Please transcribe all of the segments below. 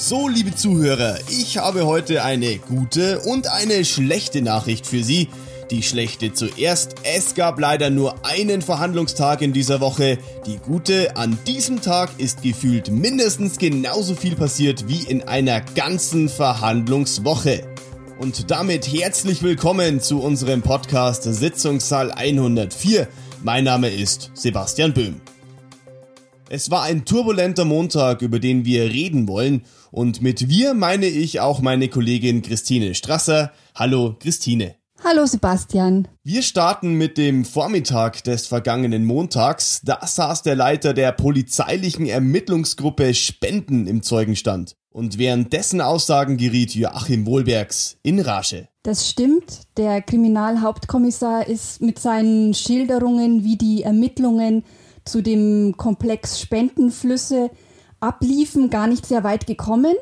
So, liebe Zuhörer, ich habe heute eine gute und eine schlechte Nachricht für Sie. Die schlechte zuerst, es gab leider nur einen Verhandlungstag in dieser Woche. Die gute, an diesem Tag ist gefühlt mindestens genauso viel passiert wie in einer ganzen Verhandlungswoche. Und damit herzlich willkommen zu unserem Podcast Sitzungssaal 104. Mein Name ist Sebastian Böhm. Es war ein turbulenter Montag, über den wir reden wollen. Und mit wir meine ich auch meine Kollegin Christine Strasser. Hallo Christine. Hallo Sebastian. Wir starten mit dem Vormittag des vergangenen Montags. Da saß der Leiter der polizeilichen Ermittlungsgruppe Spenden im Zeugenstand. Und während dessen Aussagen geriet Joachim Wohlbergs in Rage. Das stimmt. Der Kriminalhauptkommissar ist mit seinen Schilderungen, wie die Ermittlungen zu dem Komplex Spendenflüsse abliefen, gar nicht sehr weit gekommen.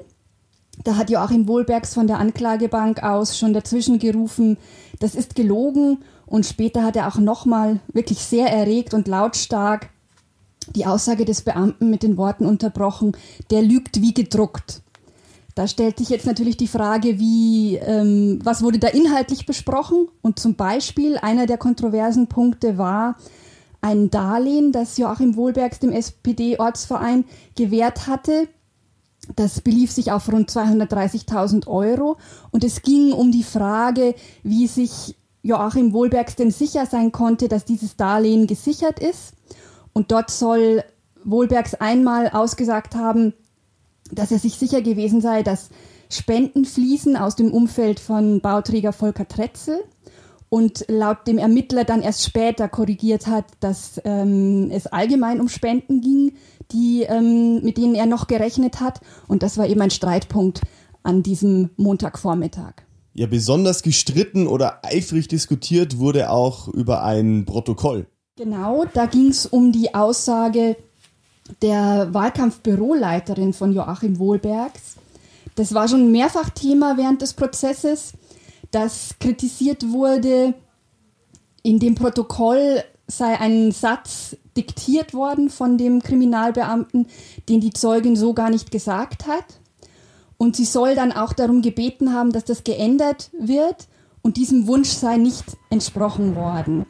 Da hat Joachim Wohlbergs von der Anklagebank aus schon dazwischen gerufen, das ist gelogen. Und später hat er auch nochmal wirklich sehr erregt und lautstark die Aussage des Beamten mit den Worten unterbrochen, der lügt wie gedruckt. Da stellt sich jetzt natürlich die Frage, wie, ähm, was wurde da inhaltlich besprochen? Und zum Beispiel einer der kontroversen Punkte war, ein Darlehen, das Joachim Wohlbergs dem SPD-Ortsverein gewährt hatte. Das belief sich auf rund 230.000 Euro und es ging um die Frage, wie sich Joachim Wohlbergs denn sicher sein konnte, dass dieses Darlehen gesichert ist. Und dort soll Wohlbergs einmal ausgesagt haben, dass er sich sicher gewesen sei, dass Spenden fließen aus dem Umfeld von Bauträger Volker Tretzel und laut dem Ermittler dann erst später korrigiert hat, dass ähm, es allgemein um Spenden ging, die, ähm, mit denen er noch gerechnet hat. Und das war eben ein Streitpunkt an diesem Montagvormittag. Ja, besonders gestritten oder eifrig diskutiert wurde auch über ein Protokoll. Genau, da ging es um die Aussage der Wahlkampfbüroleiterin von Joachim Wohlbergs. Das war schon mehrfach Thema während des Prozesses dass kritisiert wurde, in dem Protokoll sei ein Satz diktiert worden von dem Kriminalbeamten, den die Zeugin so gar nicht gesagt hat. Und sie soll dann auch darum gebeten haben, dass das geändert wird und diesem Wunsch sei nicht entsprochen worden.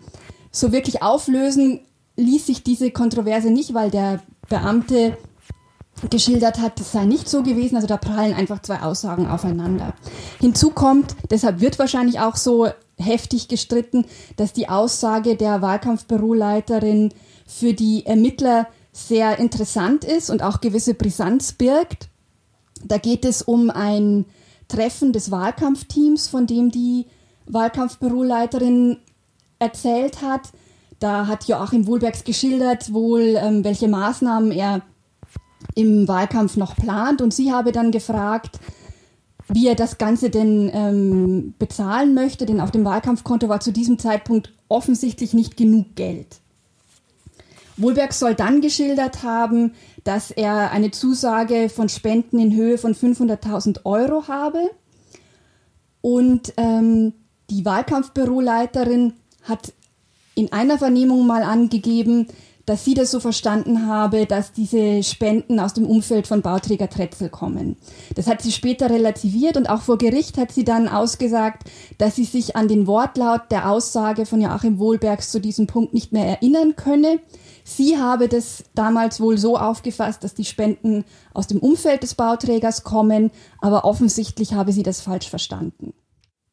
So wirklich auflösen ließ sich diese Kontroverse nicht, weil der Beamte geschildert hat, das sei nicht so gewesen. Also da prallen einfach zwei Aussagen aufeinander. Hinzu kommt, deshalb wird wahrscheinlich auch so heftig gestritten, dass die Aussage der Wahlkampfbüroleiterin für die Ermittler sehr interessant ist und auch gewisse Brisanz birgt. Da geht es um ein Treffen des Wahlkampfteams, von dem die Wahlkampfbüroleiterin erzählt hat. Da hat Joachim Wohlbergs geschildert, wohl ähm, welche Maßnahmen er im Wahlkampf noch plant. Und sie habe dann gefragt, wie er das Ganze denn ähm, bezahlen möchte, denn auf dem Wahlkampfkonto war zu diesem Zeitpunkt offensichtlich nicht genug Geld. Wohlberg soll dann geschildert haben, dass er eine Zusage von Spenden in Höhe von 500.000 Euro habe. Und ähm, die Wahlkampfbüroleiterin hat in einer Vernehmung mal angegeben, dass sie das so verstanden habe, dass diese Spenden aus dem Umfeld von Bauträger Tretzel kommen. Das hat sie später relativiert und auch vor Gericht hat sie dann ausgesagt, dass sie sich an den Wortlaut der Aussage von Joachim Wohlbergs zu diesem Punkt nicht mehr erinnern könne. Sie habe das damals wohl so aufgefasst, dass die Spenden aus dem Umfeld des Bauträgers kommen, aber offensichtlich habe sie das falsch verstanden.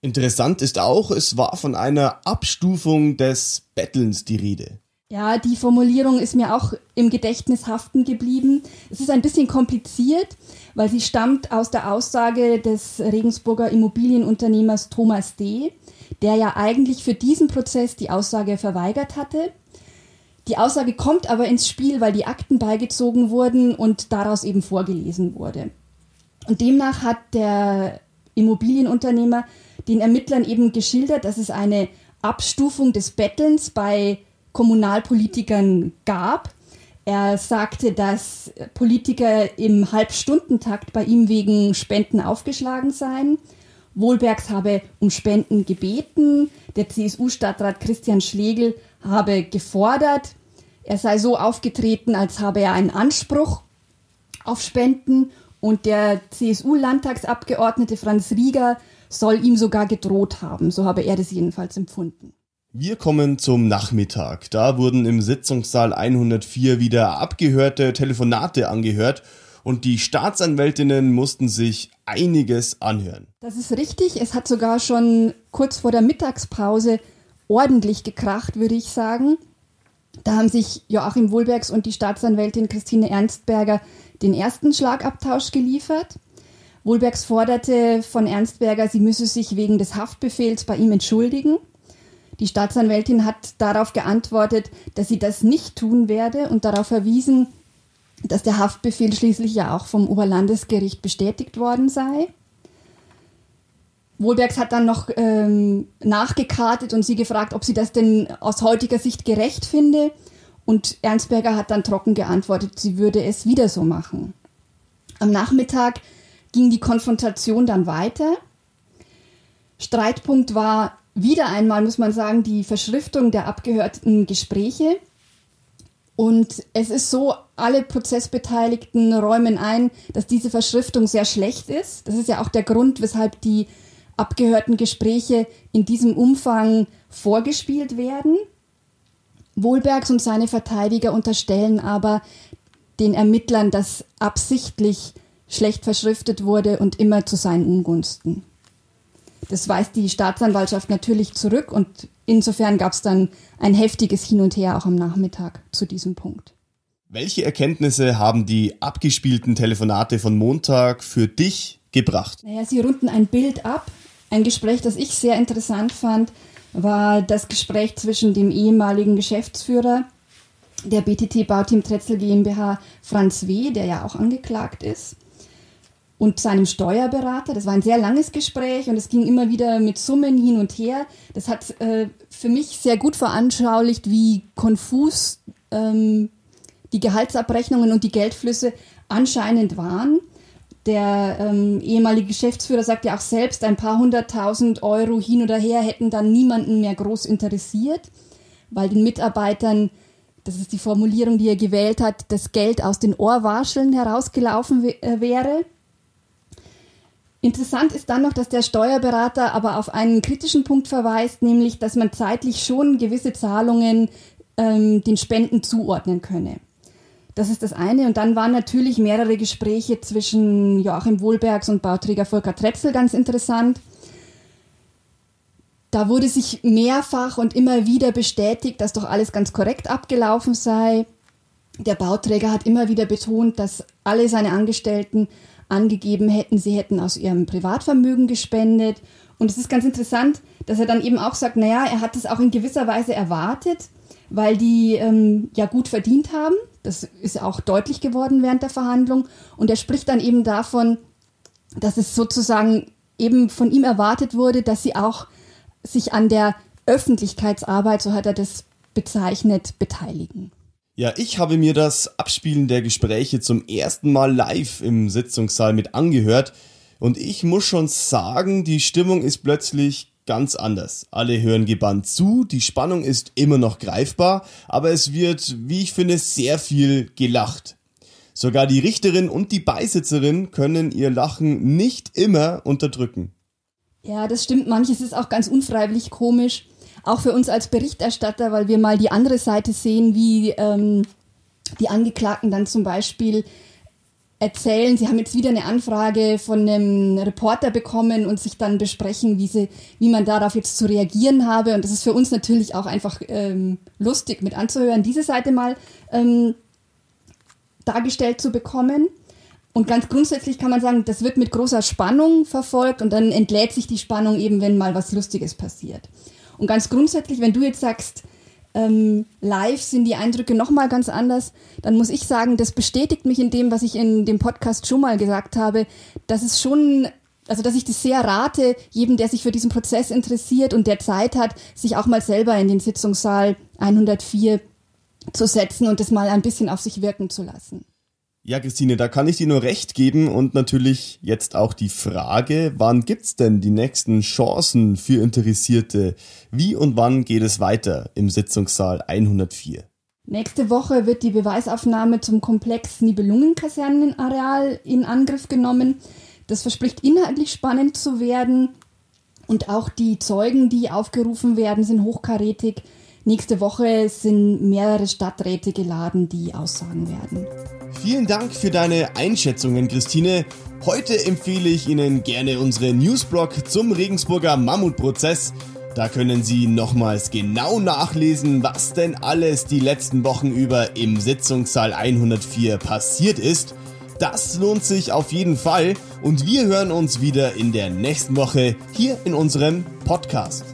Interessant ist auch, es war von einer Abstufung des Bettelns die Rede. Ja, die Formulierung ist mir auch im Gedächtnis haften geblieben. Es ist ein bisschen kompliziert, weil sie stammt aus der Aussage des Regensburger Immobilienunternehmers Thomas D., der ja eigentlich für diesen Prozess die Aussage verweigert hatte. Die Aussage kommt aber ins Spiel, weil die Akten beigezogen wurden und daraus eben vorgelesen wurde. Und demnach hat der Immobilienunternehmer den Ermittlern eben geschildert, dass es eine Abstufung des Bettelns bei Kommunalpolitikern gab. Er sagte, dass Politiker im Halbstundentakt bei ihm wegen Spenden aufgeschlagen seien. Wohlbergs habe um Spenden gebeten. Der CSU-Stadtrat Christian Schlegel habe gefordert, er sei so aufgetreten, als habe er einen Anspruch auf Spenden. Und der CSU-Landtagsabgeordnete Franz Rieger soll ihm sogar gedroht haben. So habe er das jedenfalls empfunden. Wir kommen zum Nachmittag. Da wurden im Sitzungssaal 104 wieder abgehörte Telefonate angehört und die Staatsanwältinnen mussten sich einiges anhören. Das ist richtig. Es hat sogar schon kurz vor der Mittagspause ordentlich gekracht, würde ich sagen. Da haben sich Joachim Wohlbergs und die Staatsanwältin Christine Ernstberger den ersten Schlagabtausch geliefert. Wohlbergs forderte von Ernstberger, sie müsse sich wegen des Haftbefehls bei ihm entschuldigen. Die Staatsanwältin hat darauf geantwortet, dass sie das nicht tun werde und darauf verwiesen, dass der Haftbefehl schließlich ja auch vom Oberlandesgericht bestätigt worden sei. Wohlbergs hat dann noch ähm, nachgekartet und sie gefragt, ob sie das denn aus heutiger Sicht gerecht finde. Und Ernstberger hat dann trocken geantwortet, sie würde es wieder so machen. Am Nachmittag ging die Konfrontation dann weiter. Streitpunkt war wieder einmal, muss man sagen, die Verschriftung der abgehörten Gespräche. Und es ist so, alle Prozessbeteiligten räumen ein, dass diese Verschriftung sehr schlecht ist. Das ist ja auch der Grund, weshalb die abgehörten Gespräche in diesem Umfang vorgespielt werden. Wohlbergs und seine Verteidiger unterstellen aber den Ermittlern, dass absichtlich schlecht verschriftet wurde und immer zu seinen Ungunsten. Das weist die Staatsanwaltschaft natürlich zurück und insofern gab es dann ein heftiges Hin und Her auch am Nachmittag zu diesem Punkt. Welche Erkenntnisse haben die abgespielten Telefonate von Montag für dich gebracht? Naja, sie runden ein Bild ab. Ein Gespräch, das ich sehr interessant fand, war das Gespräch zwischen dem ehemaligen Geschäftsführer der BTT Bauteam Tretzel GmbH, Franz W., der ja auch angeklagt ist, und seinem Steuerberater. Das war ein sehr langes Gespräch und es ging immer wieder mit Summen hin und her. Das hat äh, für mich sehr gut veranschaulicht, wie konfus ähm, die Gehaltsabrechnungen und die Geldflüsse anscheinend waren. Der ähm, ehemalige Geschäftsführer sagt ja auch selbst, ein paar hunderttausend Euro hin oder her hätten dann niemanden mehr groß interessiert, weil den Mitarbeitern, das ist die Formulierung, die er gewählt hat, das Geld aus den Ohrwascheln herausgelaufen äh, wäre. Interessant ist dann noch, dass der Steuerberater aber auf einen kritischen Punkt verweist, nämlich, dass man zeitlich schon gewisse Zahlungen ähm, den Spenden zuordnen könne. Das ist das eine. Und dann waren natürlich mehrere Gespräche zwischen Joachim Wohlbergs und Bauträger Volker Tretzel ganz interessant. Da wurde sich mehrfach und immer wieder bestätigt, dass doch alles ganz korrekt abgelaufen sei. Der Bauträger hat immer wieder betont, dass alle seine Angestellten angegeben hätten, sie hätten aus ihrem Privatvermögen gespendet. Und es ist ganz interessant, dass er dann eben auch sagt, naja, er hat es auch in gewisser Weise erwartet, weil die ähm, ja gut verdient haben. Das ist auch deutlich geworden während der Verhandlung. Und er spricht dann eben davon, dass es sozusagen eben von ihm erwartet wurde, dass sie auch sich an der Öffentlichkeitsarbeit, so hat er das bezeichnet, beteiligen. Ja, ich habe mir das Abspielen der Gespräche zum ersten Mal live im Sitzungssaal mit angehört und ich muss schon sagen, die Stimmung ist plötzlich ganz anders. Alle hören gebannt zu, die Spannung ist immer noch greifbar, aber es wird, wie ich finde, sehr viel gelacht. Sogar die Richterin und die Beisitzerin können ihr Lachen nicht immer unterdrücken. Ja, das stimmt. Manches ist auch ganz unfreiwillig komisch auch für uns als Berichterstatter, weil wir mal die andere Seite sehen, wie ähm, die Angeklagten dann zum Beispiel erzählen, sie haben jetzt wieder eine Anfrage von einem Reporter bekommen und sich dann besprechen, wie, sie, wie man darauf jetzt zu reagieren habe. Und das ist für uns natürlich auch einfach ähm, lustig mit anzuhören, diese Seite mal ähm, dargestellt zu bekommen. Und ganz grundsätzlich kann man sagen, das wird mit großer Spannung verfolgt und dann entlädt sich die Spannung eben, wenn mal was Lustiges passiert. Und ganz grundsätzlich, wenn du jetzt sagst, ähm, live sind die Eindrücke nochmal ganz anders, dann muss ich sagen, das bestätigt mich in dem, was ich in dem Podcast schon mal gesagt habe, dass es schon, also dass ich das sehr rate, jedem, der sich für diesen Prozess interessiert und der Zeit hat, sich auch mal selber in den Sitzungssaal 104 zu setzen und das mal ein bisschen auf sich wirken zu lassen. Ja, Christine, da kann ich dir nur recht geben und natürlich jetzt auch die Frage, wann gibt's denn die nächsten Chancen für Interessierte? Wie und wann geht es weiter im Sitzungssaal 104? Nächste Woche wird die Beweisaufnahme zum Komplex Nibelungenkasernenareal in Angriff genommen. Das verspricht inhaltlich spannend zu werden. Und auch die Zeugen, die aufgerufen werden, sind hochkarätig. Nächste Woche sind mehrere Stadträte geladen, die aussagen werden. Vielen Dank für deine Einschätzungen, Christine. Heute empfehle ich Ihnen gerne unsere Newsblog zum Regensburger Mammutprozess. Da können Sie nochmals genau nachlesen, was denn alles die letzten Wochen über im Sitzungssaal 104 passiert ist. Das lohnt sich auf jeden Fall und wir hören uns wieder in der nächsten Woche hier in unserem Podcast.